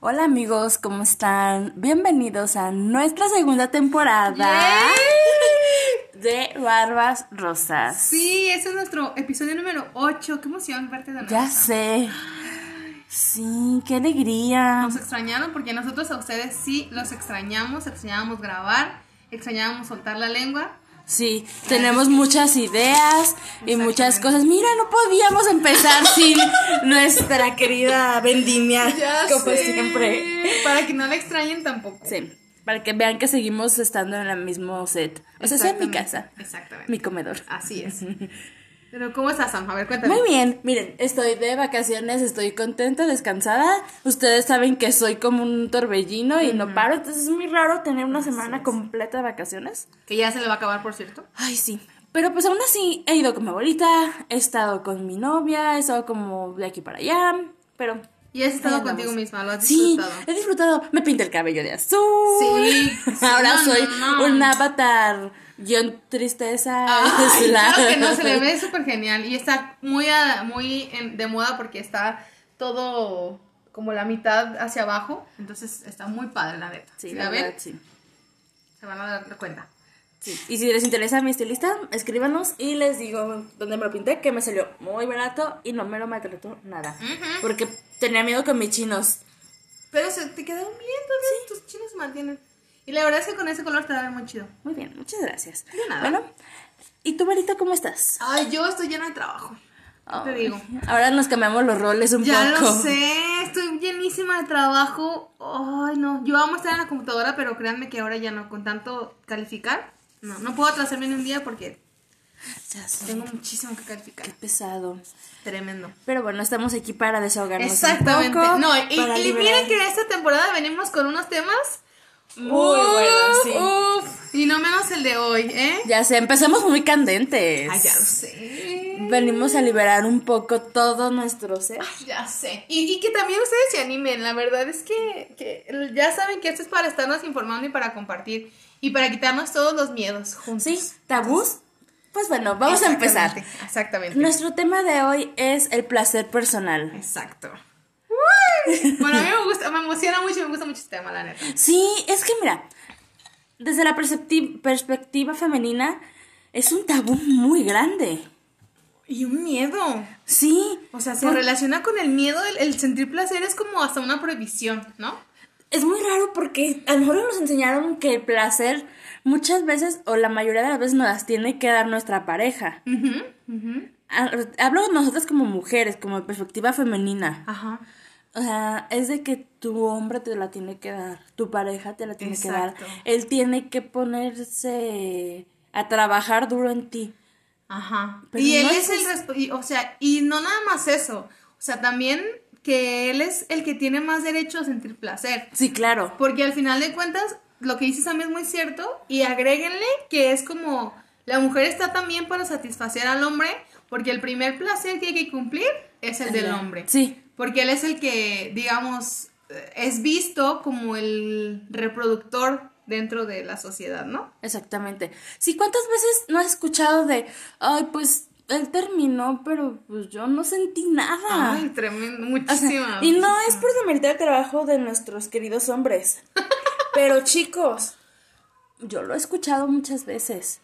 Hola amigos, ¿cómo están? Bienvenidos a nuestra segunda temporada de Barbas Rosas. Sí, ese es nuestro episodio número 8. Qué emoción verte de nuevo. Ya sé. Sí, qué alegría. Nos extrañaron porque nosotros a ustedes sí los extrañamos, extrañábamos grabar, extrañábamos soltar la lengua. Sí, tenemos muchas ideas y muchas cosas. Mira, no podíamos empezar sin nuestra querida vendimia, como sé. siempre. Para que no la extrañen tampoco. Sí, para que vean que seguimos estando en el mismo set. O sea, sea en mi casa, Exactamente. mi comedor. Así es. Pero ¿cómo estás, Sam? A ver, cuéntame. Muy bien, miren, estoy de vacaciones, estoy contenta, descansada. Ustedes saben que soy como un torbellino y no paro, entonces es muy raro tener una semana completa de vacaciones. Que ya se le va a acabar, por cierto. Ay, sí. Pero pues aún así he ido con mi abuelita, he estado con mi novia, he estado como de aquí para allá, pero... Y has estado contigo misma, lo has Sí, disfrutado. he disfrutado. Me pinté el cabello de azul. Sí, sí, Ahora no, soy no, no. un avatar guion tristeza. La- claro que no, se le ve súper genial. Y está muy, muy de moda porque está todo como la mitad hacia abajo. Entonces está muy padre, la neta. Sí, si la la ven, verdad, sí. se van a dar cuenta. Sí. Y si les interesa mi estilista, escríbanos y les digo dónde me lo pinté, que me salió muy barato y no me lo maltrató nada. Porque tenía miedo con mis chinos. Pero se te quedaron bien, tus chinos se mantienen. Y la verdad es que con ese color te va a ver muy chido. Muy bien, muchas gracias. De nada. Bueno, ¿y tú, Marita, cómo estás? Ay, yo estoy llena de trabajo. te digo. Ahora nos cambiamos los roles un Ya poco. lo sé, estoy llenísima de trabajo. Ay, no, yo amo estar en la computadora, pero créanme que ahora ya no, con tanto calificar. No, no puedo atrasarme en un día porque Ya sé, tengo muchísimo que calificar. qué pesado. Tremendo. Pero bueno, estamos aquí para desahogarnos Exactamente. un poco. no, y, y miren que esta temporada venimos con unos temas Muy buenos, sí. uf, y no menos el de hoy, ¿eh? Ya sé, empezamos muy candentes. Ay, ya lo sé. Venimos a liberar un poco todo nuestro ser. Ya sé. Y, y que también ustedes se animen. La verdad es que, que ya saben que esto es para estarnos informando y para compartir. Y para quitarnos todos los miedos juntos. ¿Sí? ¿Tabús? Pues bueno, vamos a empezar. Exactamente. Nuestro tema de hoy es el placer personal. Exacto. Bueno, a mí me gusta, me emociona mucho y me gusta mucho este tema, la neta. Sí, es que mira, desde la perspectiva femenina, es un tabú muy grande. Y un miedo. Sí. O sea, se por- relaciona con el miedo, el, el sentir placer es como hasta una prohibición, ¿no? Es muy raro porque a nosotros nos enseñaron que el placer muchas veces, o la mayoría de las veces, nos las tiene que dar nuestra pareja. Ujú, ujú. Ha- Hablo de nosotras como mujeres, como perspectiva femenina. Ajá. O sea, es de que tu hombre te la tiene que dar, tu pareja te la tiene Exacto. que dar. Él tiene que ponerse a trabajar duro en ti. Ajá. Pero y él no es es el o sea, y no nada más eso. O sea, también que él es el que tiene más derecho a sentir placer. Sí, claro. Porque al final de cuentas, lo que dices también es muy cierto. Y agréguenle que es como la mujer está también para satisfacer al hombre. Porque el primer placer que hay que cumplir es el del hombre. Sí, Porque él es el que, digamos, es visto como el reproductor dentro de la sociedad, ¿no? exactamente. Sí, ¿cuántas veces no has escuchado de, ay, pues él terminó, pero pues yo no sentí nada? Ay, tremendo, O sea, muchísima. y no es por demeritar el trabajo de nuestros queridos hombres. pero chicos, yo lo he escuchado muchas veces.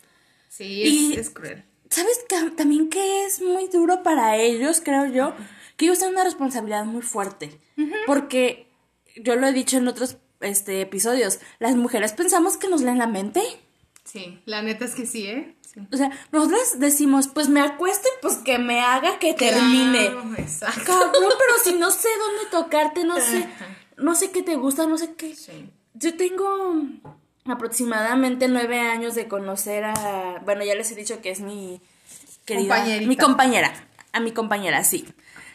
Sí, Y- es, es cruel. ¿Sabes que también que es muy duro para ellos, creo yo? Que ellos tienen una responsabilidad muy fuerte. Porque yo lo he dicho en otros este, episodios, las mujeres pensamos que nos leen la mente. Sí, la neta es que sí, ¿eh? Sí. O sea, nosotras decimos, pues me acuesto y pues que me haga que termine. Claro, exacto. Cabrón, pero si no sé dónde tocarte, no sé, no sé qué te gusta, no sé qué. Sí. Yo tengo aproximadamente nueve años de conocer a, bueno, ya les he dicho que es mi querida, mi compañera, a mi compañera, sí.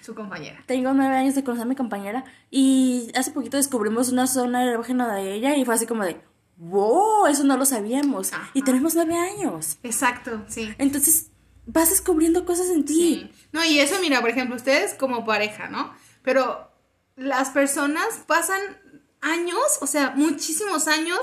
Su compañera. Tengo nueve años de conocer a mi compañera y hace poquito descubrimos una zona erógena de ella y fue así como de, wow, eso no lo sabíamos. Ajá. Y tenemos nueve años. Exacto, sí. Entonces vas descubriendo cosas en ti. Sí. No, y eso, mira, por ejemplo, ustedes como pareja, ¿no? Pero las personas pasan años, o sea, muchísimos años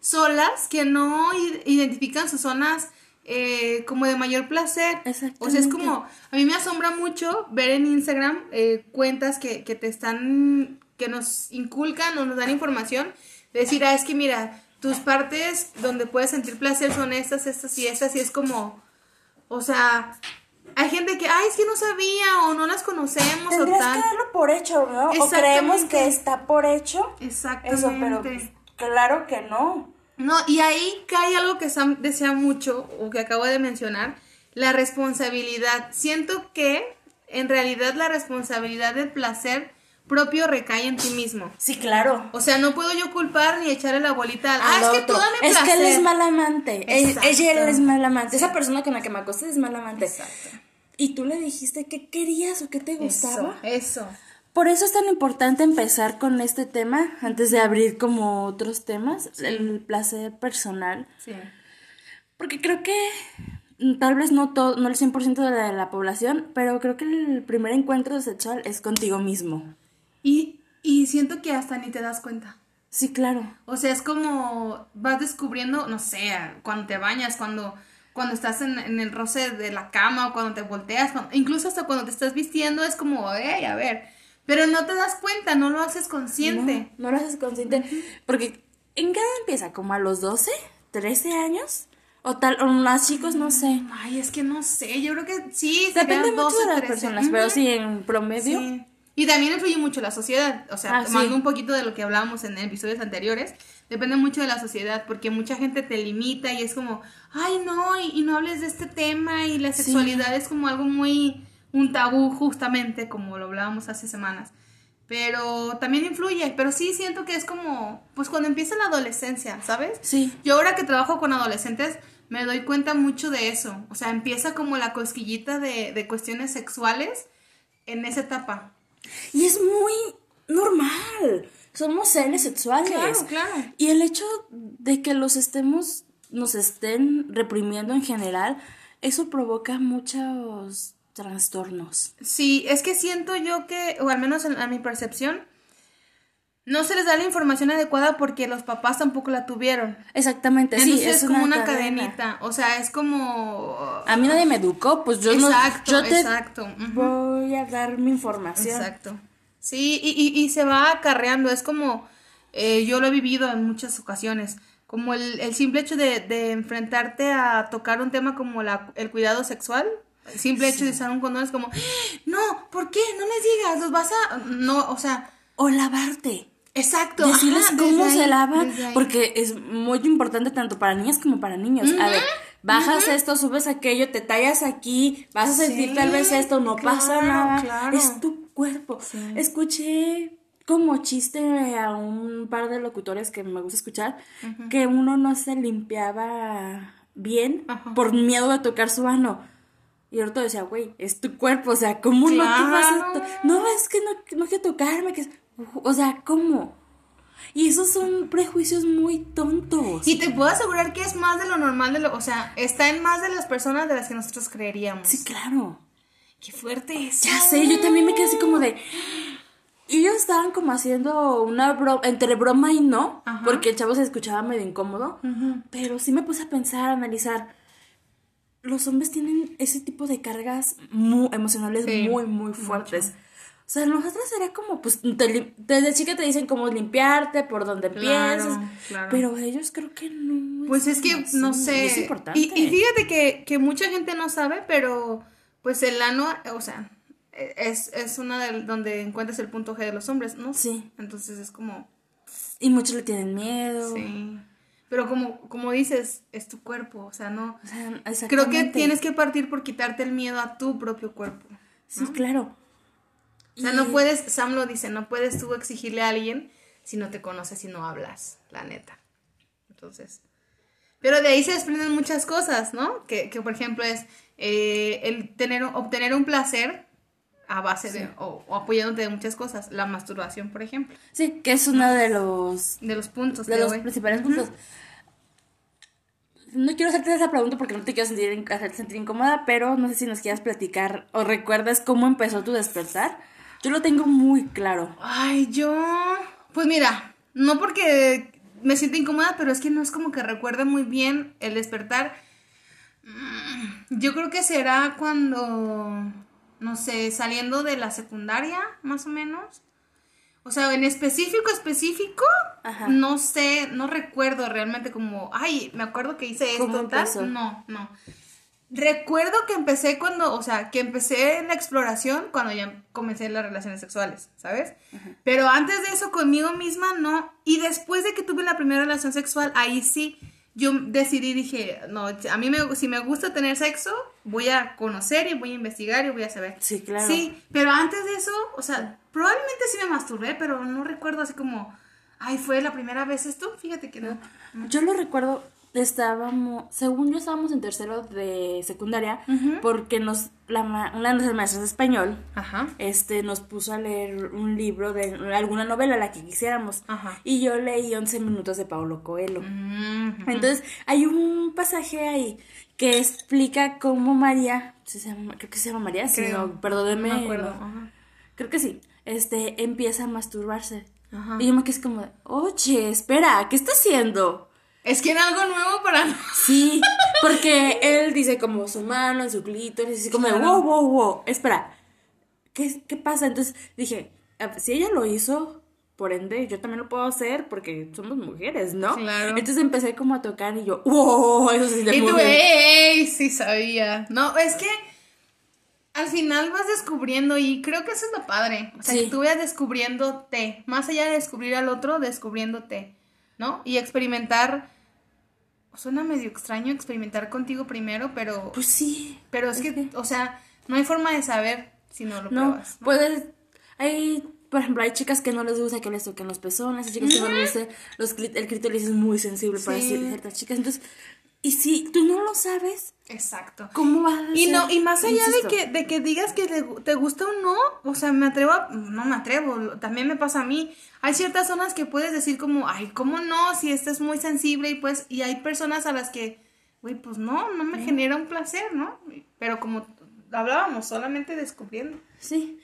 solas que no identifican sus zonas eh, como de mayor placer. O sea, es como, a mí me asombra mucho ver en Instagram eh, cuentas que, que te están que nos inculcan o nos dan información, de decir, ah, es que mira, tus partes donde puedes sentir placer son estas, estas y estas, y es como, o sea, hay gente que, ay, es que no sabía o no las conocemos o Tendrías tal. que darlo por hecho, ¿no? O creemos que está por hecho. Exactamente. Eso, pero claro que no. No, y ahí cae algo que Sam desea mucho, o que acabo de mencionar, la responsabilidad. Siento que en realidad la responsabilidad del placer propio recae en ti mismo. Sí, claro. O sea, no puedo yo culpar ni echarle la bolita al, ah, es que tú dame Es que placer. él es mal amante. Él- ella él es mal amante. Esa persona con la que me acosté es mal amante. Exacto. Y tú le dijiste qué querías o qué te gustaba. Eso, eso. Por eso es tan importante empezar con este tema antes de abrir como otros temas, el placer personal. Sí. Porque creo que mm, tal vez no todo, no el 100% de la, de la población, pero creo que el primer encuentro sexual es contigo mismo. Y, y siento que hasta ni te das cuenta. Sí, claro. O sea, es como vas descubriendo, no sé, cuando te bañas, cuando, cuando estás en, en el roce de la cama o cuando te volteas, cuando- incluso hasta cuando te estás vistiendo es como, hey, a ver, pero no te das cuenta, no lo haces consciente. No, no lo haces consciente. Porque en qué edad empieza, como a los 12, 13 años. O tal, o más chicos, no sé. Ay, es que no sé, yo creo que sí. Depende mucho 12, de las 13. personas, pero sí, en promedio. Sí. Y también influye mucho la sociedad, o sea, Ah, tomando sí. un poquito de lo que hablábamos en episodios anteriores, depende mucho de la sociedad, porque mucha gente te limita y es como, ay no, y, y no hables de este tema y la Sí. sexualidad es como algo muy, un tabú justamente, como lo hablábamos hace semanas. Pero también influye, pero sí siento que es como, pues cuando empieza la adolescencia, ¿sabes? Sí. Yo ahora que trabajo con adolescentes me doy cuenta mucho de eso. O sea, empieza como la cosquillita de, de cuestiones sexuales en esa etapa. Y es muy normal. Somos seres sexuales. Claro, claro. Y el hecho de que los estemos, nos estén reprimiendo en general, eso provoca muchos trastornos. Sí, es que siento yo que, o al menos en, a mi percepción, no se les da la información adecuada porque los papás tampoco la tuvieron. Exactamente, sí, Entonces es es como una, cadenita. O sea, es como. A mí nadie me educó, pues yo no. exacto, Yo te exacto. voy a dar mi información. Exacto. Sí, y, y, y se va acarreando. Es como, eh, yo lo he vivido en muchas ocasiones, como el, el simple hecho de, de enfrentarte a tocar un tema como la, el cuidado sexual. Simple hecho de usar un condón es como, no, ¿por qué? No les digas, los vas a... No, o sea, O lavarte. exacto. Decirles ajá, cómo desde se ahí, lavan, ahí. porque es muy importante tanto para niñas como para niños. A ver, bajas esto, subes aquello, te tallas aquí, vas a sentir Sí, tal vez esto, no pasa nada. claro. Es tu cuerpo. Escuché como chiste a un par de locutores que me gusta escuchar, que uno no se limpiaba bien por miedo de tocar su ano. Y otro decía, güey, es tu cuerpo, o sea, ¿cómo no te vas a. No, es que no, no quiero tocarme, que es- O sea, ¿cómo? Y esos son prejuicios muy tontos. Y te puedo asegurar que es más de lo normal, de lo, o sea, está en más de las personas de las que nosotros creeríamos. Sí, claro. Qué fuerte es. Ya sé, yo también me quedé así como de... Y ellos estaban como haciendo una broma, entre broma y no, Ajá. porque el chavo se escuchaba medio incómodo, pero sí me puse a pensar, a analizar. Los hombres tienen ese tipo de cargas mu- emocionales Sí, muy, muy fuertes. O sea, nosotros era como, pues, te desde chica te dicen cómo limpiarte, por donde Claro, piensas, claro. pero ellos creo que no. Pues es que, no sé. Es importante. Y, y fíjate que, que mucha gente no sabe, pero pues el ano, o sea, es, es una de donde encuentras el punto G de los hombres, ¿no? Sí. Entonces es como, Y muchos le tienen miedo. sí. Pero como, como dices, es tu cuerpo, o sea, no. O sea, Creo que tienes que partir por quitarte el miedo a tu propio cuerpo. Sí, claro. O sea, no puedes, Sam lo dice, no puedes tú exigirle a alguien si no te conoces y no hablas, la neta. Entonces, pero de ahí se desprenden muchas cosas, ¿no? Que, que por ejemplo es eh, el tener, obtener un placer a base de, o, o apoyándote de muchas cosas. La masturbación, por ejemplo, Sí, que es uno de los de los puntos. de los voy. principales puntos. No quiero hacerte esa pregunta porque no te quiero sentir, hacerte sentir incómoda, pero no sé si nos quieras platicar o recuerdas cómo empezó tu despertar. Yo lo tengo muy claro. Ay, yo. Pues mira, no porque me siento incómoda, pero es que no es como que recuerde muy bien el despertar. Mm, Yo creo que será cuando, no sé, saliendo de la secundaria, más o menos. O sea, en específico, específico, Ajá. no sé, no recuerdo realmente como, ay, me acuerdo que hice esto, ¿Cómo tal. No, no. Recuerdo que empecé cuando, o sea, que empecé en la exploración cuando ya comencé las relaciones sexuales, ¿sabes? Pero antes de eso conmigo misma no. Y después de que tuve la primera relación sexual, ahí sí, yo decidí, dije, no, a mí me, si me gusta tener sexo, voy a conocer y voy a investigar y voy a saber. Sí, claro. Sí, pero antes de eso, o sea, probablemente sí me masturbé, pero no recuerdo así como, ay, fue la primera vez esto, fíjate que no. Yo lo recuerdo, estábamos, según yo estábamos en tercero de secundaria, porque nos, la, una de nuestras maestras de español, Ajá. este, nos puso a leer un libro de alguna novela, la que quisiéramos. Ajá. Y yo leí 11 minutos de Paulo Coelho. Mm, Entonces, hay un pasaje ahí que explica cómo María, ¿sí se llama? creo que se llama María, sí, Creo. no, perdóneme. No me acuerdo. Ajá. Creo que sí. Este, empieza a masturbarse. Ajá. Y yo me quedé como, oye, espera, ¿qué está haciendo? Es que era algo nuevo para nosotros. Sí, porque él dice como su mano en su clítoris, así como Claro. wow, wow, wow, espera, ¿qué, qué pasa? Entonces dije, "Ah, si ella lo hizo, por ende, yo también lo puedo hacer porque somos mujeres, ¿no? Claro. Entonces empecé como a tocar y yo, wow, eso sí Y tú, mueve". ¡ey! Sí sabía. No, es que al final vas descubriendo y creo que eso es lo padre. O sea, Sí. que tú vayas descubriéndote. Más allá de descubrir al otro, descubriéndote. ¿No? Y experimentar. Suena medio extraño experimentar contigo primero, pero. Pues sí. pero es que, o sea, no hay forma de saber si no lo No, pruebas. ¿no? puedes, hay, por ejemplo, hay chicas que no les gusta que les toquen los pezones, hay chicas que no les gusta, los, el clítoris es muy sensible para Sí. ciertas chicas, entonces, y si tú no lo sabes, Exacto. ¿cómo vas a Y no, y más allá Insisto. de que, de que digas que te, te gusta o no, o sea, me atrevo a, no me atrevo, también me pasa a mí. Hay ciertas zonas que puedes decir como, ay, ¿cómo no? Si esta es muy sensible y pues, y hay personas a las que, güey, pues no, no me genera un placer, ¿no? Pero como hablábamos, solamente descubriendo. Sí.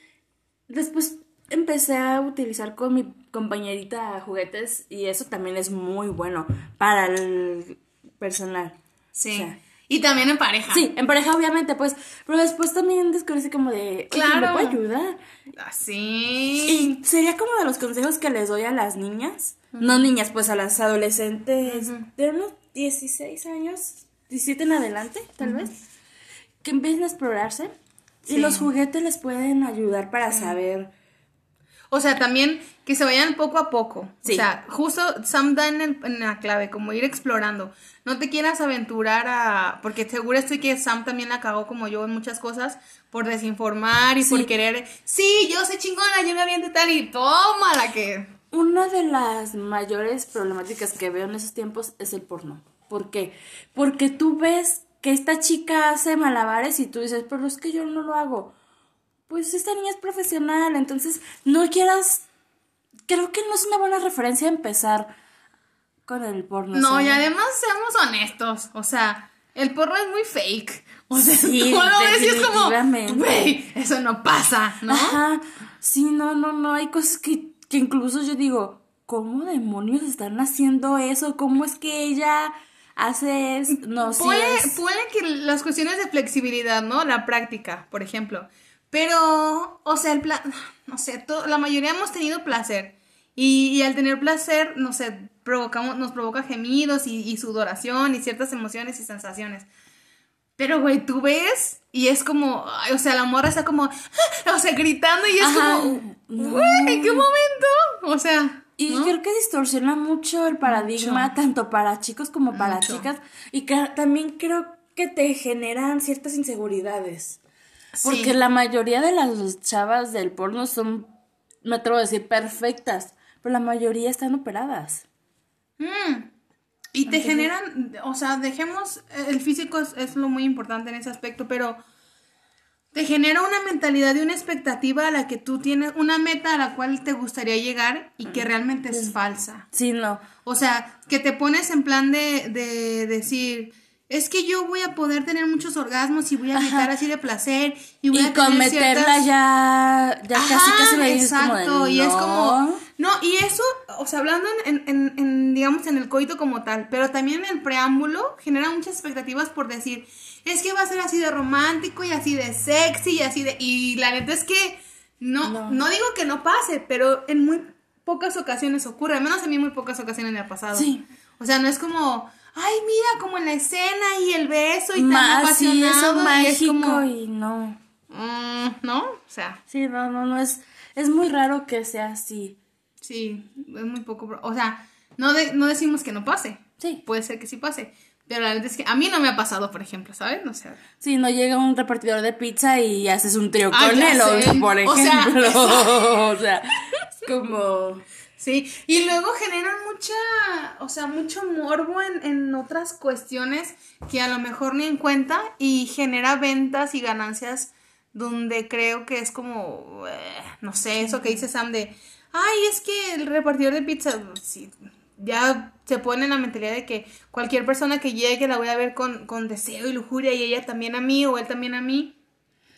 Después empecé a utilizar con mi compañerita juguetes y eso también es muy bueno para el personal. Sí. O sea, y también en pareja. Sí, en pareja obviamente, pues, pero después también así como de, ¿me Claro. puede ayudar? Así. Y sería como de los consejos que les doy a las niñas, no niñas, pues a las adolescentes de unos 16 años, 17 en adelante, tal vez, que empiecen a explorarse Sí. y los juguetes les pueden ayudar para saber. O sea, también que se vayan poco a poco. Sí. O sea, justo Sam da en, el- en la clave, como ir explorando. No te quieras aventurar a... Porque seguro estoy que Sam también la cagó como yo en muchas cosas por desinformar y Sí. por querer... Sí, yo soy chingona, yo me aviento tal y toma la que... Una de las mayores problemáticas que veo en esos tiempos es el porno. ¿Por qué? Porque tú ves que esta chica hace malabares y tú dices, pero es que yo no lo hago. Pues esta niña es profesional, entonces no quieras... Creo que no es una buena referencia empezar con el porno. No, y además seamos honestos. O sea, el porno es muy fake. O sea, Sí, tú lo ves y es como... Güey, eso no pasa, ¿no? Ajá. Sí, no, no, no. Hay cosas que, que incluso yo digo, ¿cómo demonios están haciendo eso? ¿Cómo es que ella hace eso? No. Ponle, es- ponle que las cuestiones de flexibilidad, ¿no? La práctica, por ejemplo. Pero, o sea, el plan, no sé, to- la mayoría hemos tenido placer. Y, y al tener placer, no sé, provocamos, nos provoca gemidos y, y sudoración y ciertas emociones y sensaciones. Pero, güey, tú ves y es como, o sea, la morra está como, o sea, gritando y es Ajá. como, No. güey, ¿qué momento? O sea, Y ¿no? creo que distorsiona mucho el paradigma, Mucho. tanto para chicos como para Mucho. chicas. Y que también creo que te generan ciertas inseguridades. Porque Sí. la mayoría de las chavas del porno son, me atrevo a decir, perfectas. Pero la mayoría están operadas. Mm. Y te generan, o sea, dejemos, el físico es, es lo muy importante en ese aspecto, pero te genera una mentalidad y una expectativa a la que tú tienes, una meta a la cual te gustaría llegar y que realmente es falsa. Sí, no. O sea, que te pones en plan de, de decir, es que yo voy a poder tener muchos orgasmos y voy a gritar así de placer y voy Y a tener meterla ciertas- ya, ya casi Ajá, casi me dices como de, exacto, y es como, no, y eso, o sea, hablando en, en, en, digamos, en el coito como tal, pero también en el preámbulo genera muchas expectativas por decir, es que va a ser así de romántico y así de sexy y así de, y la neta es que no, No. no, digo que no pase, pero en muy, pocas ocasiones ocurre, al menos a mí muy pocas ocasiones me ha pasado. Sí. O sea, no es como, ay, mira, como en la escena y el beso y tan Más, sí, eso apasionado y es como, y no. mm, ¿no? O sea, Sí, no, no, no, es, es muy raro que sea así. sí, es muy poco, o sea, no, de- no decimos que no pase, Sí. puede ser que sí pase, pero la verdad es que a mí no me ha pasado, por ejemplo, ¿sabes? O sea, Sí, no llega un repartidor de pizza y haces un trío Ah, con él, o- sé. por O sea, ejemplo. O sea, es como... Sí, y luego generan mucha, o sea, mucho morbo en, en otras cuestiones que a lo mejor ni en cuenta y genera ventas y ganancias donde creo que es como, eh, no sé, eso que dice Sam de, ay, es que el repartidor de pizza, sí, ya se pone en la mentalidad de que cualquier persona que llegue la voy a ver con, con deseo y lujuria y ella también a mí o él también a mí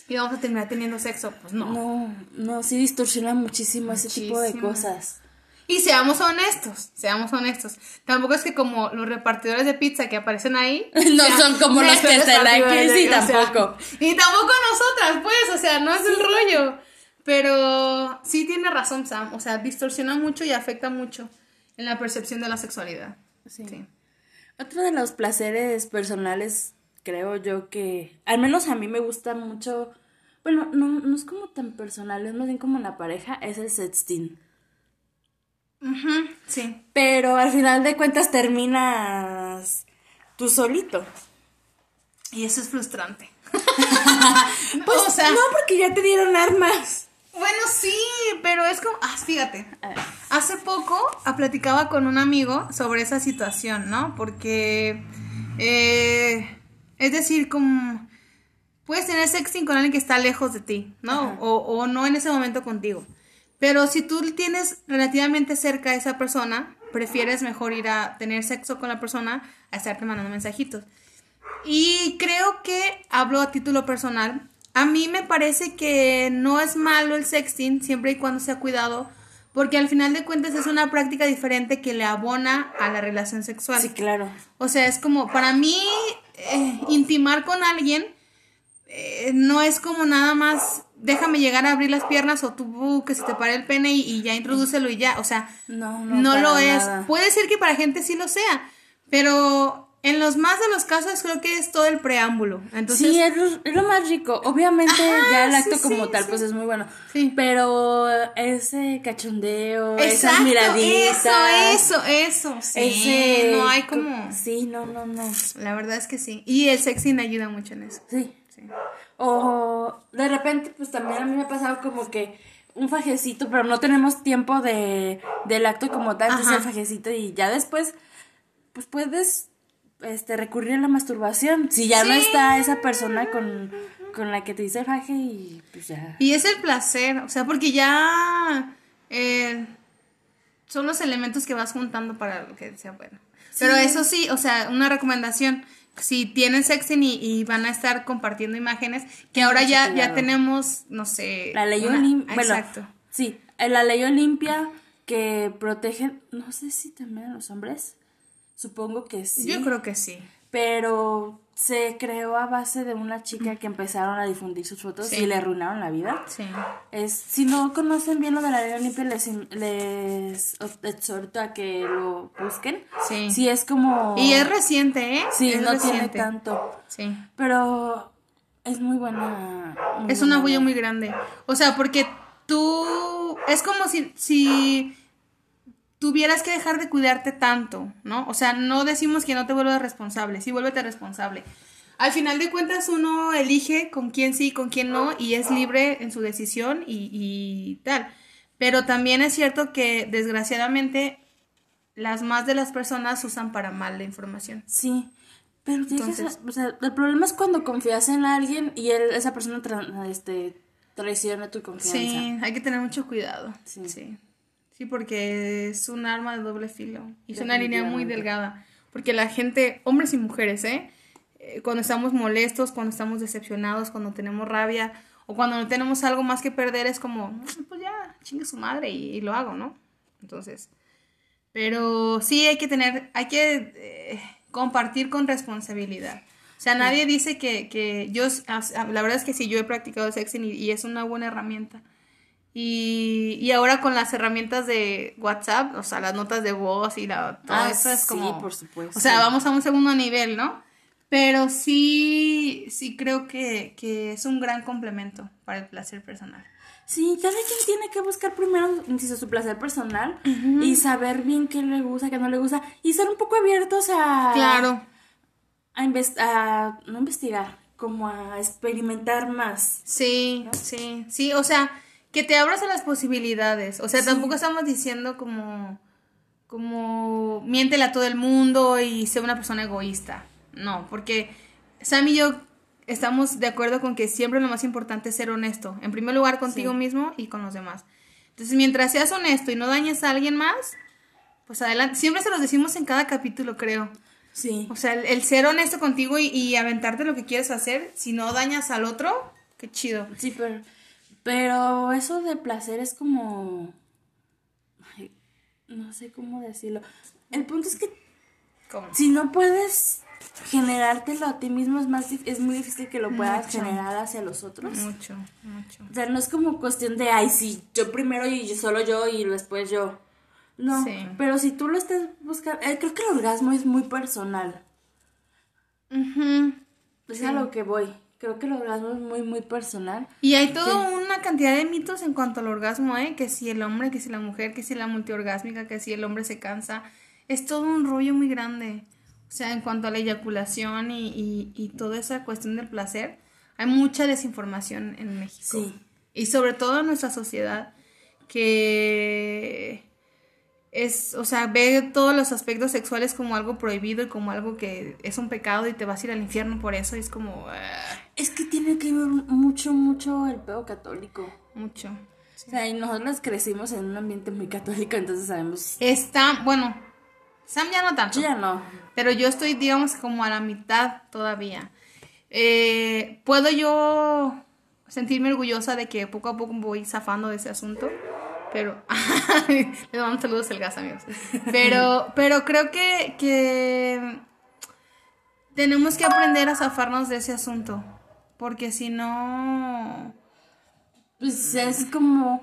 y vamos a terminar teniendo sexo, pues no. No, no, sí distorsiona muchísimo ese tipo de Muchísimo. cosas. Y seamos honestos, seamos honestos. Tampoco es que como los repartidores de pizza que aparecen ahí. No son como los que like, repartidores sí, sea, tampoco. y tampoco nosotras, pues, o sea, no es el rollo. Pero sí tiene razón Sam, o sea, distorsiona mucho y afecta mucho en la percepción de la sexualidad. Sí. Sí. Otro de los placeres personales, creo yo que, al menos a mí me gusta mucho, bueno, no, no es como tan personal, es más bien como en la pareja, es el sexting. Sí. Pero al final de cuentas terminas tú solito. Y eso es frustrante. Pues o sea, no, porque ya te dieron armas. Bueno, sí, pero es como, ah, fíjate, hace poco ah, platicaba con un amigo sobre esa situación, ¿no? Porque, eh, es decir, como, puedes tener sexting con alguien que está lejos de ti, ¿no? O, o no en ese momento contigo. Pero si tú tienes relativamente cerca a esa persona, prefieres mejor ir a tener sexo con la persona a estarte mandando mensajitos. Y creo que hablo a título personal. A mí me parece que no es malo el sexting siempre y cuando sea cuidado, porque al final de cuentas es una práctica diferente que le abona a la relación sexual. Sí, claro. O sea, es como, para mí, eh, intimar con alguien eh, no es como nada más, déjame llegar a abrir las piernas o tú que se te pare el pene y, y ya introdúcelo y ya. O sea, No, no, no lo es. nada. Puede ser que para gente sí lo sea, pero en los más de los casos creo que es todo el preámbulo. Entonces, sí, es lo, es lo más rico. Obviamente Ajá, ya el acto sí, como sí, tal sí. pues es muy bueno. Sí. Pero ese cachondeo, esas exacto, miraditas. eso, eso, eso. Sí, ese- no hay como... Sí, no, no, no. La verdad es que sí. Y el sexting ayuda mucho en eso. Sí. Sí. O de repente, pues también a mí me ha pasado como que un fajecito, pero no tenemos tiempo de, del acto como tal, entonces el fajecito y ya después, pues puedes este, recurrir a la masturbación. Si ya no está esa persona con, con la que te dice el faje y pues ya. Y es el placer, o sea, porque ya eh, son los elementos que vas juntando para lo que sea bueno. Pero eso sí, o sea, una recomendación, si tienen sexting y, y van a estar compartiendo imágenes, que ahora ya, ya tenemos, no sé... La ley Olimpia. Bueno, Exacto. sí, eh, la ley Olimpia que protege, no sé si también a los hombres. Supongo que sí. Yo creo que sí. Pero se creó a base de una chica que empezaron a difundir sus fotos Sí. y le arruinaron la vida. Sí. Es, si no conocen bien lo de la ley Olimpia, les, les exhorto a que lo busquen. Sí. Sí, es como... Y es reciente, ¿eh? Sí, Es no tiene tanto. Sí. Pero es muy buena. muy Es una buena huella muy grande. O sea, porque tú. Es como si, si tuvieras que dejar de cuidarte tanto, ¿no? O sea, no decimos que no te vuelvas responsable, sí, vuélvete responsable. Al final de cuentas, uno elige con quién sí y con quién no, y es libre en su decisión y, y tal. Pero también es cierto que, desgraciadamente, las más de las personas usan para mal la información. Sí, pero que Entonces- o sea, el problema es cuando confías en alguien y él, esa persona tra- este, traiciona tu confianza. Sí, hay que tener mucho cuidado. Sí. Sí. Sí. porque es un arma de doble filo. Y es una línea muy delgada. Porque la gente, hombres y mujeres, ¿eh? Eh, Cuando estamos molestos, cuando estamos decepcionados, cuando tenemos rabia o cuando no tenemos algo más que perder, es como, "Mm, pues ya, chingue su madre y, y lo hago, ¿no? Entonces, pero sí hay que tener, hay que eh, compartir con responsabilidad. O sea, nadie dice que, que yo, la verdad es que sí, yo he practicado sexting y, y es una buena herramienta. Y, y ahora con las herramientas de WhatsApp, o sea, las notas de voz y la, todo Ah, eso es sí, como... por supuesto. O sea, vamos a un segundo nivel, ¿no? Pero sí, sí creo que, que es un gran complemento para el placer personal. Sí, cada quien tiene que buscar primero, insisto, su placer personal y saber bien qué le gusta, qué no le gusta y ser un poco abiertos a... Claro. A, inves- a no investigar, como a experimentar más. Sí, sí, sí, o sea, que te abras a las posibilidades. O sea, tampoco estamos diciendo como, como, miéntele a todo el mundo y sé una persona egoísta. No, porque Sam y yo estamos de acuerdo con que siempre lo más importante es ser honesto. En primer lugar contigo Sí. mismo y con los demás. Entonces, mientras seas honesto y no dañes a alguien más, pues adelante. Siempre se los decimos en cada capítulo, creo. Sí. O sea, el, el ser honesto contigo y, y aventarte lo que quieres hacer, si no dañas al otro, qué chido. Sí, pero, pero eso de placer es como... ay, no sé cómo decirlo. El punto es que ¿Cómo? si no puedes generártelo a ti mismo, es, más, es muy difícil que lo puedas Mucho. generar hacia los otros. Mucho, mucho. O sea, no es como cuestión de, ay, sí, yo primero y yo- solo yo y después yo. No, Sí. pero si tú lo estás buscando, eh, creo que el orgasmo es muy personal. Ujú. Es a lo que voy. Creo que el orgasmo es muy, muy personal. Y hay toda una cantidad de mitos en cuanto al orgasmo, ¿eh? Que si el hombre, que si la mujer, que si la multiorgásmica, que si el hombre se cansa. Es todo un rollo muy grande. O sea, en cuanto a la eyaculación y, y, y toda esa cuestión del placer, hay mucha desinformación en México. Sí. Y sobre todo en nuestra sociedad, que es, o sea, ve todos los aspectos sexuales como algo prohibido y como algo que es un pecado y te vas a ir al infierno por eso. Y es como, ah, Es que tiene que ver mucho, mucho el pedo católico. mucho. O sea, y nosotros crecimos en un ambiente muy católico, entonces sabemos. Está, bueno, Sam ya no tanto. Yo ya no. Pero yo estoy, digamos, como a la mitad todavía. Eh, ¿Puedo yo sentirme orgullosa de que poco a poco voy zafando de ese asunto? Pero, les damos saludos el gas, amigos. Pero, pero creo que, que tenemos que aprender a zafarnos de ese asunto. Porque si no... Pues es como.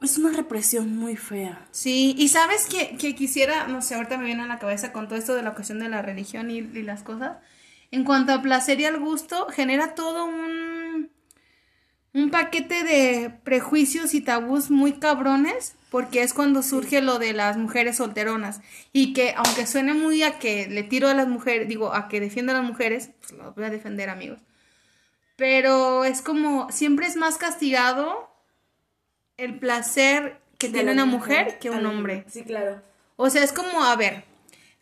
Es una represión muy fea. Sí, y sabes que, que quisiera, no sé, ahorita me viene a la cabeza con todo esto de la cuestión de la religión y, y las cosas. En cuanto al placer y al gusto, genera todo un, un paquete de prejuicios y tabús muy cabrones, porque es cuando surge lo de las mujeres solteronas. Y que, aunque suene muy a que le tiro a las mujeres, digo, a que defiendo a las mujeres, pues lo voy a defender, amigos. Pero es como, siempre es más castigado el placer que tiene una mujer que un hombre. Sí, claro. O sea, es como, a ver,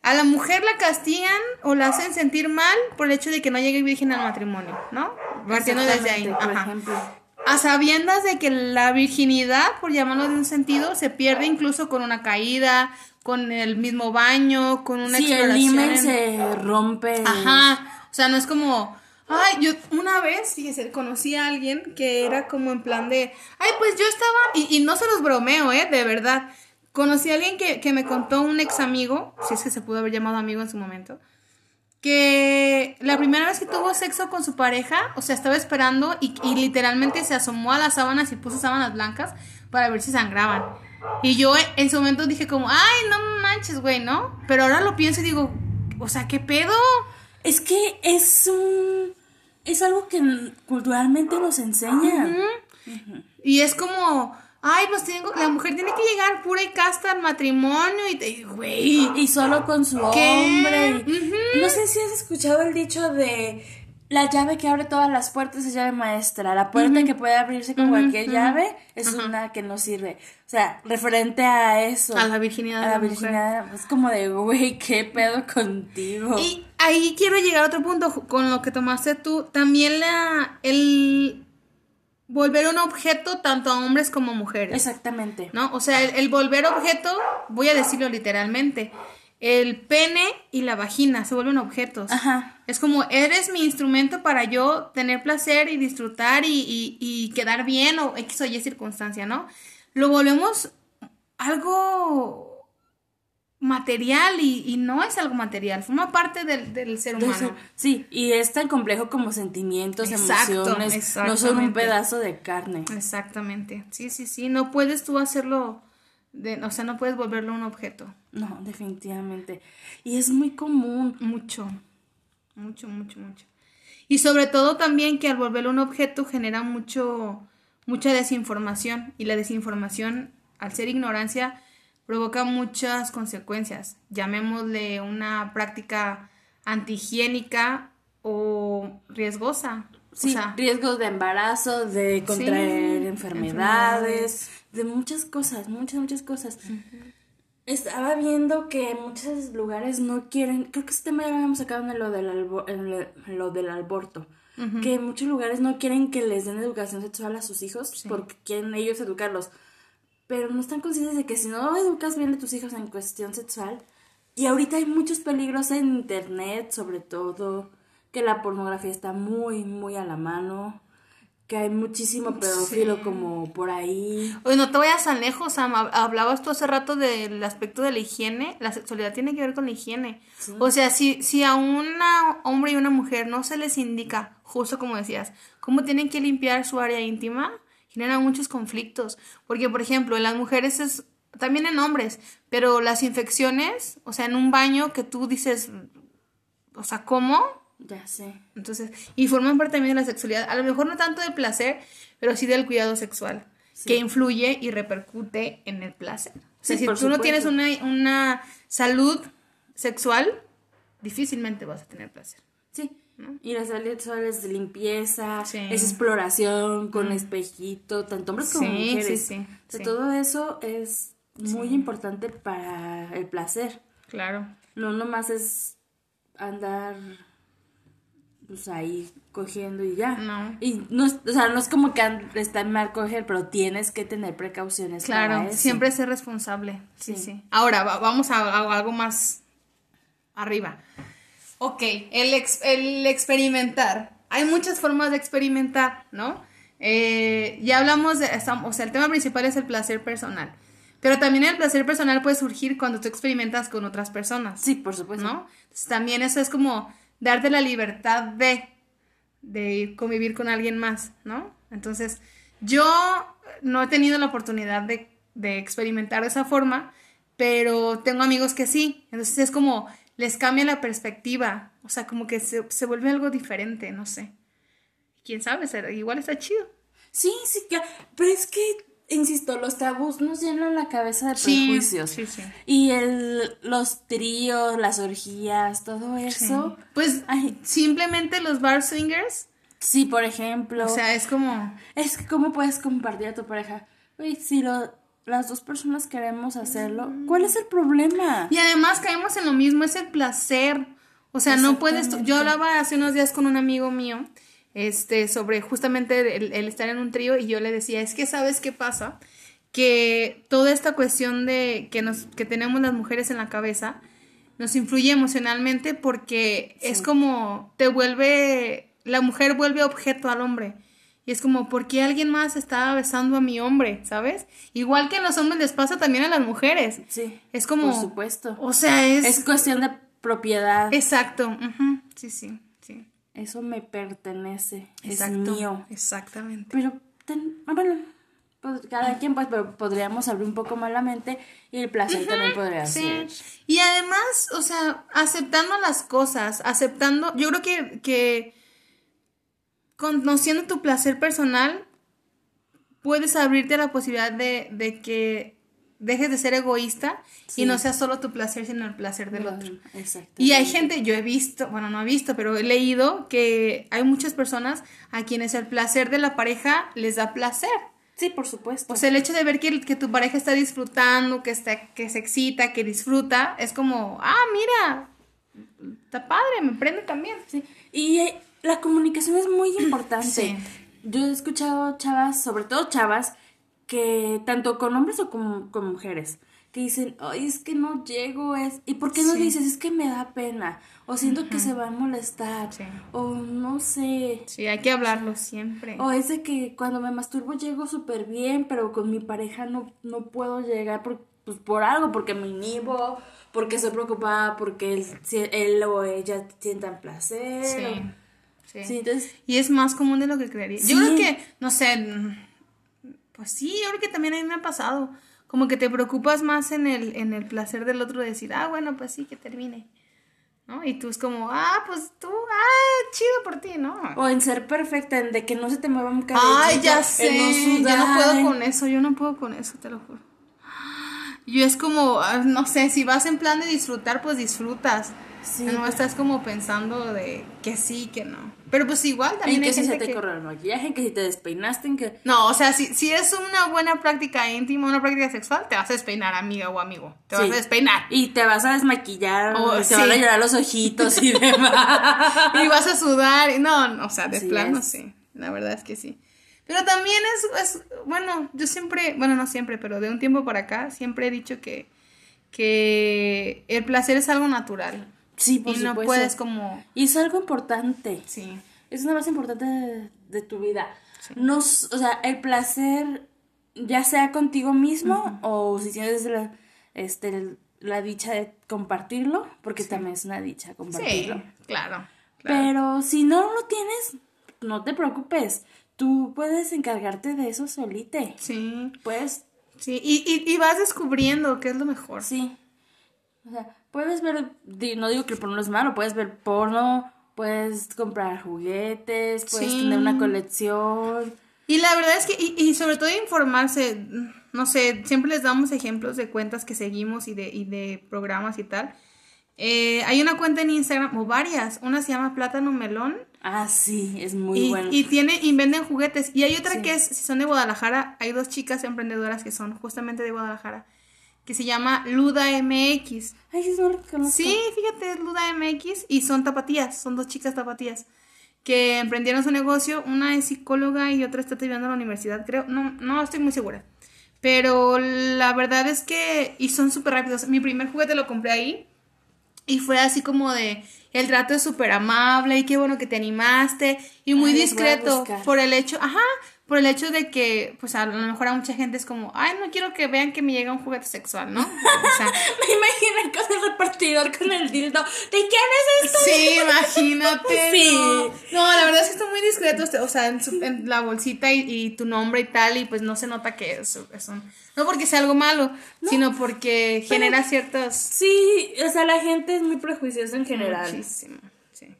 a la mujer la castigan o la hacen sentir mal por el hecho de que no llegue virgen al matrimonio, ¿no? Partiendo desde ahí. Por Ajá. ejemplo. A sabiendas de que la virginidad, por llamarlo de un sentido, se pierde incluso con una caída, con el mismo baño, con una Sí, el himen en- se rompe. Ajá. O sea, no es como. Ay, yo una vez, fíjese, conocí a alguien que era como en plan de. Ay, pues yo estaba. Y, y no se los bromeo, ¿eh? De verdad. Conocí a alguien que, que me contó un ex amigo, si es que se pudo haber llamado amigo en su momento, que la primera vez que tuvo sexo con su pareja, o sea, estaba esperando y, y literalmente se asomó a las sábanas y puso sábanas blancas para ver si sangraban. Y yo en su momento dije como, ay, no manches, güey, ¿no? Pero ahora lo pienso y digo, o sea, ¿qué pedo? Es que es un. Es algo que culturalmente nos enseñan. Y es como, ay, pues tengo, la mujer tiene que llegar pura y casta al matrimonio y te, güey. Y solo con su ¿Qué? hombre. No sé si has escuchado el dicho de la llave que abre todas las puertas es llave maestra. La puerta que puede abrirse con cualquier llave es una que no sirve. O sea, referente a eso. A la virginidad A de la la mujer. virginidad. Es como de, güey, ¿qué pedo contigo? Y ahí quiero llegar a otro punto con lo que tomaste tú. También la, el volver un objeto tanto a hombres como a mujeres. Exactamente. ¿No? O sea, el, el volver objeto, voy a decirlo literalmente. El pene y la vagina se vuelven objetos. Ajá. Es como, eres mi instrumento para yo tener placer y disfrutar y, y- y quedar bien o X o Y circunstancia, ¿no? Lo volvemos algo material y, y no es algo material, forma parte del, del ser humano. Sí, y es tan complejo como sentimientos, Exacto, emociones, no son un pedazo de carne. Exactamente, sí, sí, sí, no puedes tú hacerlo, de, o sea, no puedes volverlo un objeto. No, definitivamente. Y es muy común. Mucho, mucho, mucho, mucho. Y sobre todo también que al volverlo un objeto genera mucho, mucha desinformación. Y la desinformación, al ser ignorancia, provoca muchas consecuencias. Llamémosle una práctica antihigiénica o riesgosa. Sí, o sea, riesgos de embarazo, de contraer Sí, enfermedades, de muchas cosas, muchas, muchas cosas. Estaba viendo que en muchos lugares no quieren, creo que este tema ya lo habíamos sacado en lo del, albo- en lo- del aborto, que en muchos lugares no quieren que les den educación sexual a sus hijos porque quieren ellos educarlos, pero no están conscientes de que si no educas bien a tus hijos en cuestión sexual, y ahorita hay muchos peligros en internet, sobre todo, que la pornografía está muy, muy a la mano, que hay muchísimo pedófilo como por ahí. Oye, no te vayas tan lejos, Sam. Hab- Hablabas tú hace rato del aspecto de la higiene. La sexualidad tiene que ver con la higiene. O sea, si, si a un hombre y una mujer no se les indica, justo como decías, cómo tienen que limpiar su área íntima, genera muchos conflictos. Porque, por ejemplo, en las mujeres es, también en hombres, pero las infecciones, o sea, en un baño que tú dices, o sea, ¿cómo? Ya sé. Entonces, y forman parte también de la sexualidad, a lo mejor no tanto del placer, pero sí del cuidado sexual, que influye y repercute en el placer. O sea, Sí, si tú no tienes una, una salud sexual, difícilmente vas a tener placer. Sí. Y las salud sexual es de limpieza, Sí. es exploración con espejito, tanto hombres como Sí, mujeres. sí, sí, O sea, sí. todo eso es muy importante para el placer. Claro. No nomás es andar pues ahí cogiendo y ya. No. Y no es, o sea, no es como que está mal coger, pero tienes que tener precauciones para Claro, eso. siempre ser responsable. Sí, sí. Sí. Ahora, va- vamos a, a algo más arriba. Ok, el, ex- el experimentar. Hay muchas formas de experimentar, ¿no? Eh, ya hablamos de, o sea, el tema principal es el placer personal. Pero también el placer personal puede surgir cuando tú experimentas con otras personas. Sí, por supuesto. ¿no? Entonces, también eso es como darte la libertad de, de ir convivir con alguien más, ¿no? Entonces, yo no he tenido la oportunidad de, de experimentar de esa forma, pero tengo amigos que sí. Entonces es como, les cambia la perspectiva, o sea, como que se, se vuelve algo diferente, no sé. Quién sabe, igual está chido. Sí, sí. Pero es que, insisto, los tabús nos llenan la cabeza de Sí, prejuicios. sí, sí. Y el, los tríos, las orgías, todo eso. Pues Ay. simplemente los bar swingers, Sí, por ejemplo. o sea, es como... es que, ¿cómo puedes compartir a tu pareja? Uy, si lo, las dos personas queremos hacerlo, ¿cuál es el problema? Y además caemos en lo mismo, es el placer. O sea, no puedes. Yo hablaba hace unos días con un amigo mío, este, sobre justamente el, el estar en un trío, y yo le decía, es que sabes qué pasa, que toda esta cuestión de que nos, que tenemos las mujeres en la cabeza, nos influye emocionalmente porque es como te vuelve, la mujer vuelve objeto al hombre. Y es como, ¿por qué alguien más estaba besando a mi hombre? ¿Sabes? Igual que a los hombres les pasa también a las mujeres. Sí. Es como. Por supuesto. O sea, es. Es cuestión de propiedad. Exacto. Sí, sí, sí. Eso me pertenece. Exacto. Es mío. Exactamente. Pero, ten- ah, bueno, pues, cada quien, pues, pero podríamos abrir un poco más la mente y el placer también podría Sí. ser. Y además, o sea, aceptando las cosas, aceptando. Yo creo que, que conociendo tu placer personal, puedes abrirte a la posibilidad de, de que dejes de ser egoísta y no sea solo tu placer, sino el placer del otro. Exacto. Y hay gente, yo he visto, bueno, no he visto, pero he leído que hay muchas personas a quienes el placer de la pareja les da placer. Sí, por supuesto. O sea, el hecho de ver que, que tu pareja está disfrutando, que, está, que se excita, que disfruta, es como, ah, mira, está padre, me prende también. Sí. Y la comunicación es muy importante. Sí. Yo he escuchado chavas, sobre todo chavas, que tanto con hombres o con, con mujeres, que dicen, ay, es que no llego, es... ¿Y por qué no Sí. dices? Es que me da pena. O siento que se va a molestar. Sí. O no sé. Sí, hay que hablarlo siempre. O es de que cuando me masturbo llego súper bien, pero con mi pareja no, no puedo llegar por- pues por algo, porque me inhibo, porque estoy preocupada, porque él, él o ella sientan placer. Sí. o- Sí. Sí, entonces, Y es más común de lo que creería. Sí. Yo creo que, no sé, mm, pues sí, yo creo que también a mí me ha pasado. Como que te preocupas más en el, en el placer del otro de decir, ah, bueno, pues sí, que termine. ¿No? Y tú es como, ah, pues tú, ah, chido por ti, ¿no? o en ser perfecta, en de que no se te mueva un cabello. Ay, ya sé, no yo no puedo con eso, yo no puedo con eso, te lo juro. Yo es como, ah, no sé, si vas en plan de disfrutar, pues disfrutas. Sí, no estás como pensando de que sí, que no. Pero pues igual también que hay si se te que... corre el maquillaje, que si te despeinaste, en que... No, o sea, si, si es una buena práctica íntima, una práctica sexual, te vas a despeinar, amiga o amigo. Te Sí. vas a despeinar. Y te vas a desmaquillar, Oh, te sí. van a llorar los ojitos y demás. Y vas a sudar. y No, no, o sea, de plano es. sí. La verdad es que sí. Pero también es, es, bueno, yo siempre, bueno, no siempre, pero de un tiempo para acá, siempre he dicho que, que el placer es algo natural. Sí, por y no supuesto. puedes como, Y es algo importante. sí. Es lo más importante de, de tu vida. No, o sea, el placer, ya sea contigo mismo o si tienes la, este, la dicha de compartirlo, porque también es una dicha Sí, compartirlo. claro. claro. Pero si no lo tienes, no te preocupes. Tú puedes encargarte de eso solite. Sí, Puedes, sí. Y, y, y vas descubriendo qué es lo mejor. sí. O sea, puedes ver, no digo que el porno es malo, puedes ver porno, puedes comprar juguetes, puedes Sí. tener una colección. Y la verdad es que, y, y sobre todo informarse, no sé, siempre les damos ejemplos de cuentas que seguimos y de, y de programas y tal. Eh, hay una cuenta en Instagram, o varias, una se llama Plátano Melón. Ah, sí, es muy y, bueno. y tiene, y venden juguetes. Y hay otra Sí. que es, si son de Guadalajara, hay dos chicas emprendedoras que son justamente de Guadalajara, que se llama Luda MX. Ay, sí, no lo conozco. Sí, fíjate, es Luda MX y son tapatías, son dos chicas tapatías que emprendieron su negocio, una es psicóloga y otra está estudiando en la universidad, creo, no, no estoy muy segura. Pero la verdad es que, y son súper rápidos, mi primer juguete lo compré ahí y fue así como de, el trato es súper amable y qué bueno que te animaste y muy Ay, discreto por el hecho, ajá, por el hecho de que, pues a lo mejor a mucha gente es como, ay, no quiero que vean que me llega un juguete sexual, ¿no? O sea, Me imaginé con el repartidor con el dildo. ¿De quién es esto? Sí, imagínate. Sí. No. No, la verdad es que está muy discreto, o sea, en, su- en la bolsita y, y tu nombre y tal, y pues no se nota que es, es un- no porque sea algo malo, sino porque genera ciertos... Sí, o sea, la gente es muy prejuiciosa en general. Muchísimo, sí,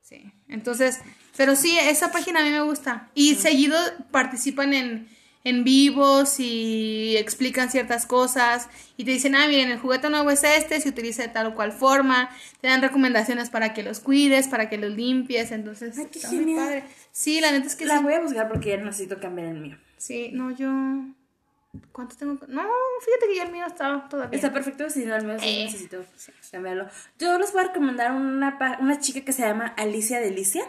sí. Entonces, pero sí, esa página a mí me gusta. Y seguido participan en, en vivos y explican ciertas cosas y te dicen, ah, miren, el juguete nuevo es este, se utiliza de tal o cual forma, te dan recomendaciones para que los cuides, para que los limpies, entonces Ay, qué está muy padre. Sí, la neta es que La sí. voy a buscar porque ya necesito cambiar el mío. Sí, no, yo... ¿Cuánto tengo? No, fíjate que ya el mío está todavía. Está perfecto, si no, al menos sí Eh. necesito cambiarlo. Yo les voy a recomendar una, una chica que se llama Alicia Delicia.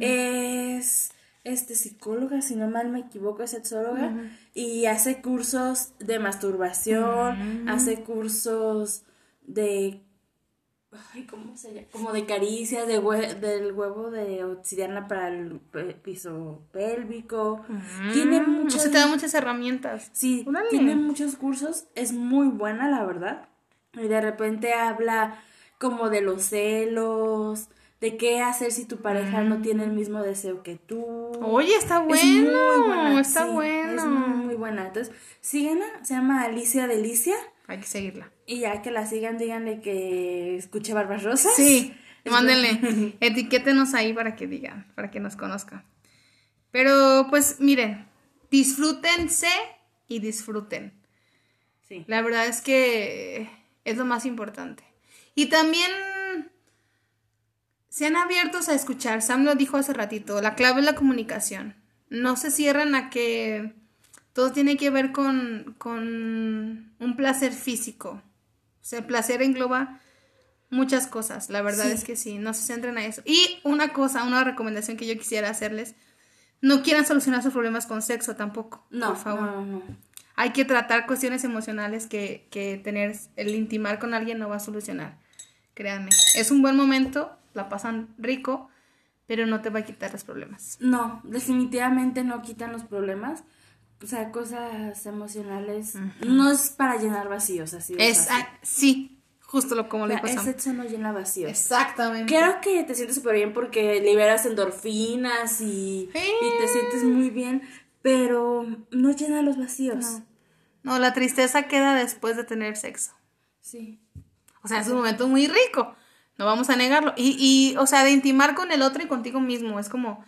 Es este psicóloga, si no mal me equivoco, es sexóloga. Y hace cursos de masturbación, hace cursos de. Ay, ¿cómo se llama? Como de caricias, de hue- del huevo de obsidiana para el piso pélvico. Tiene Mm, muchas. o sea, te da muchas herramientas. Sí, Órale. tiene muchos cursos, es muy buena la verdad. Y de repente habla como de los celos, de qué hacer si tu pareja no tiene el mismo deseo que tú. Oye, está Es bueno. muy buena, está sí, bueno. Es muy, muy buena. Entonces, síganla, se llama Alicia Delicia. Hay que seguirla. Y ya que la sigan, díganle que escuche Barbas Rosas. Sí, Es mándenle. Etiquétenos ahí para que digan, para que nos conozcan. Pero pues miren, disfrútense y disfruten. Sí. La verdad es que es lo más importante. Y también sean abiertos a escuchar. Sam lo dijo hace ratito, la clave es la comunicación. No se cierran a que todo tiene que ver con, con un placer físico. O sea, el placer engloba muchas cosas. La verdad Sí. es que sí, no se centren a eso. Y una cosa, una recomendación que yo quisiera hacerles, no quieran solucionar sus problemas con sexo tampoco. No, por favor no, no. hay que tratar cuestiones emocionales que, que tener el intimar con alguien no va a solucionar. Créanme. Es un buen momento, la pasan rico, pero no te va a quitar los problemas. No, definitivamente no quitan los problemas, o sea, cosas emocionales, no es para llenar vacíos, así. Es, sí, justo lo como O le sea, Sam. sexo no llena vacíos. Exactamente. Creo que te sientes súper bien porque liberas endorfinas y, Sí. y te sientes muy bien, pero no llena los vacíos. No. No, la tristeza queda después de tener sexo. Sí. O sea, es un momento muy rico. No vamos a negarlo. Y, y, o sea, de intimar con el otro y contigo mismo. Es como.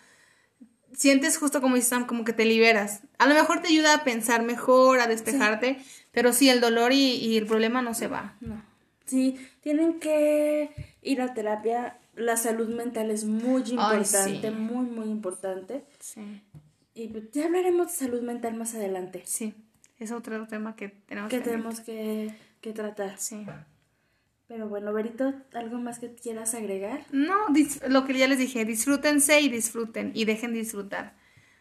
Sientes justo como dice Sam, como que te liberas. A lo mejor te ayuda a pensar mejor, a despejarte. Pero sí, el dolor y, y el problema no se va. No. Sí, tienen que ir a terapia. La salud mental es muy importante, sí. muy, muy importante. Sí. Y pues ya hablaremos de salud mental más adelante. Sí. Es otro tema que tenemos Que que tenemos que, que tratar. Sí. Pero bueno, Berito, ¿algo más que quieras agregar? No, lo que ya les dije, disfrútense y disfruten y dejen disfrutar.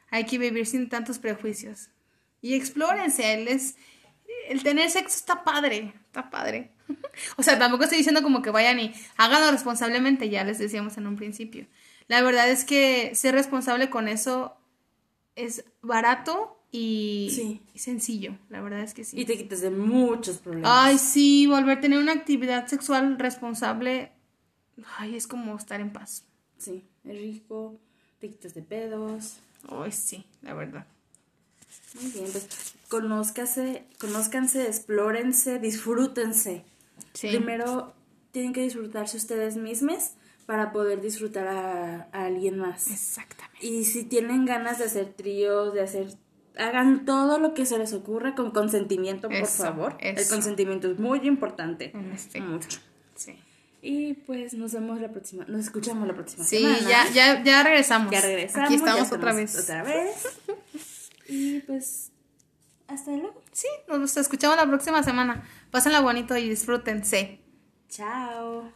Hay que vivir sin tantos prejuicios. Y explórense, el, es- el tener sexo está padre, está padre. o sea, tampoco estoy diciendo como que vayan y háganlo responsablemente, ya les decíamos en un principio. La verdad es que ser responsable con eso es barato y, Sí. sencillo, la verdad es que sí. Y te quites de muchos problemas. Ay, sí, volver a tener una actividad sexual responsable, ay, es como estar en paz. Sí, es rico, te quitas de pedos. Ay, sí, la verdad. Muy bien, pues conózcase, conózcanse, explórense, disfrútense. Sí. Primero tienen que disfrutarse ustedes mismos para poder disfrutar a, a alguien más. Exactamente. Y si tienen ganas de hacer tríos, de hacer... Hagan todo lo que se les ocurra con consentimiento, por Eso, favor. El consentimiento es muy importante. Efecto. Mucho. Sí. Y pues nos vemos la próxima, nos escuchamos la próxima Sí, semana. ya, ya, ya regresamos. Ya regresamos. Aquí estamos otra vez. Otra vez. Y pues, hasta luego. Sí, nos escuchamos la próxima semana. Pásenla bonito y disfrútense. Chao.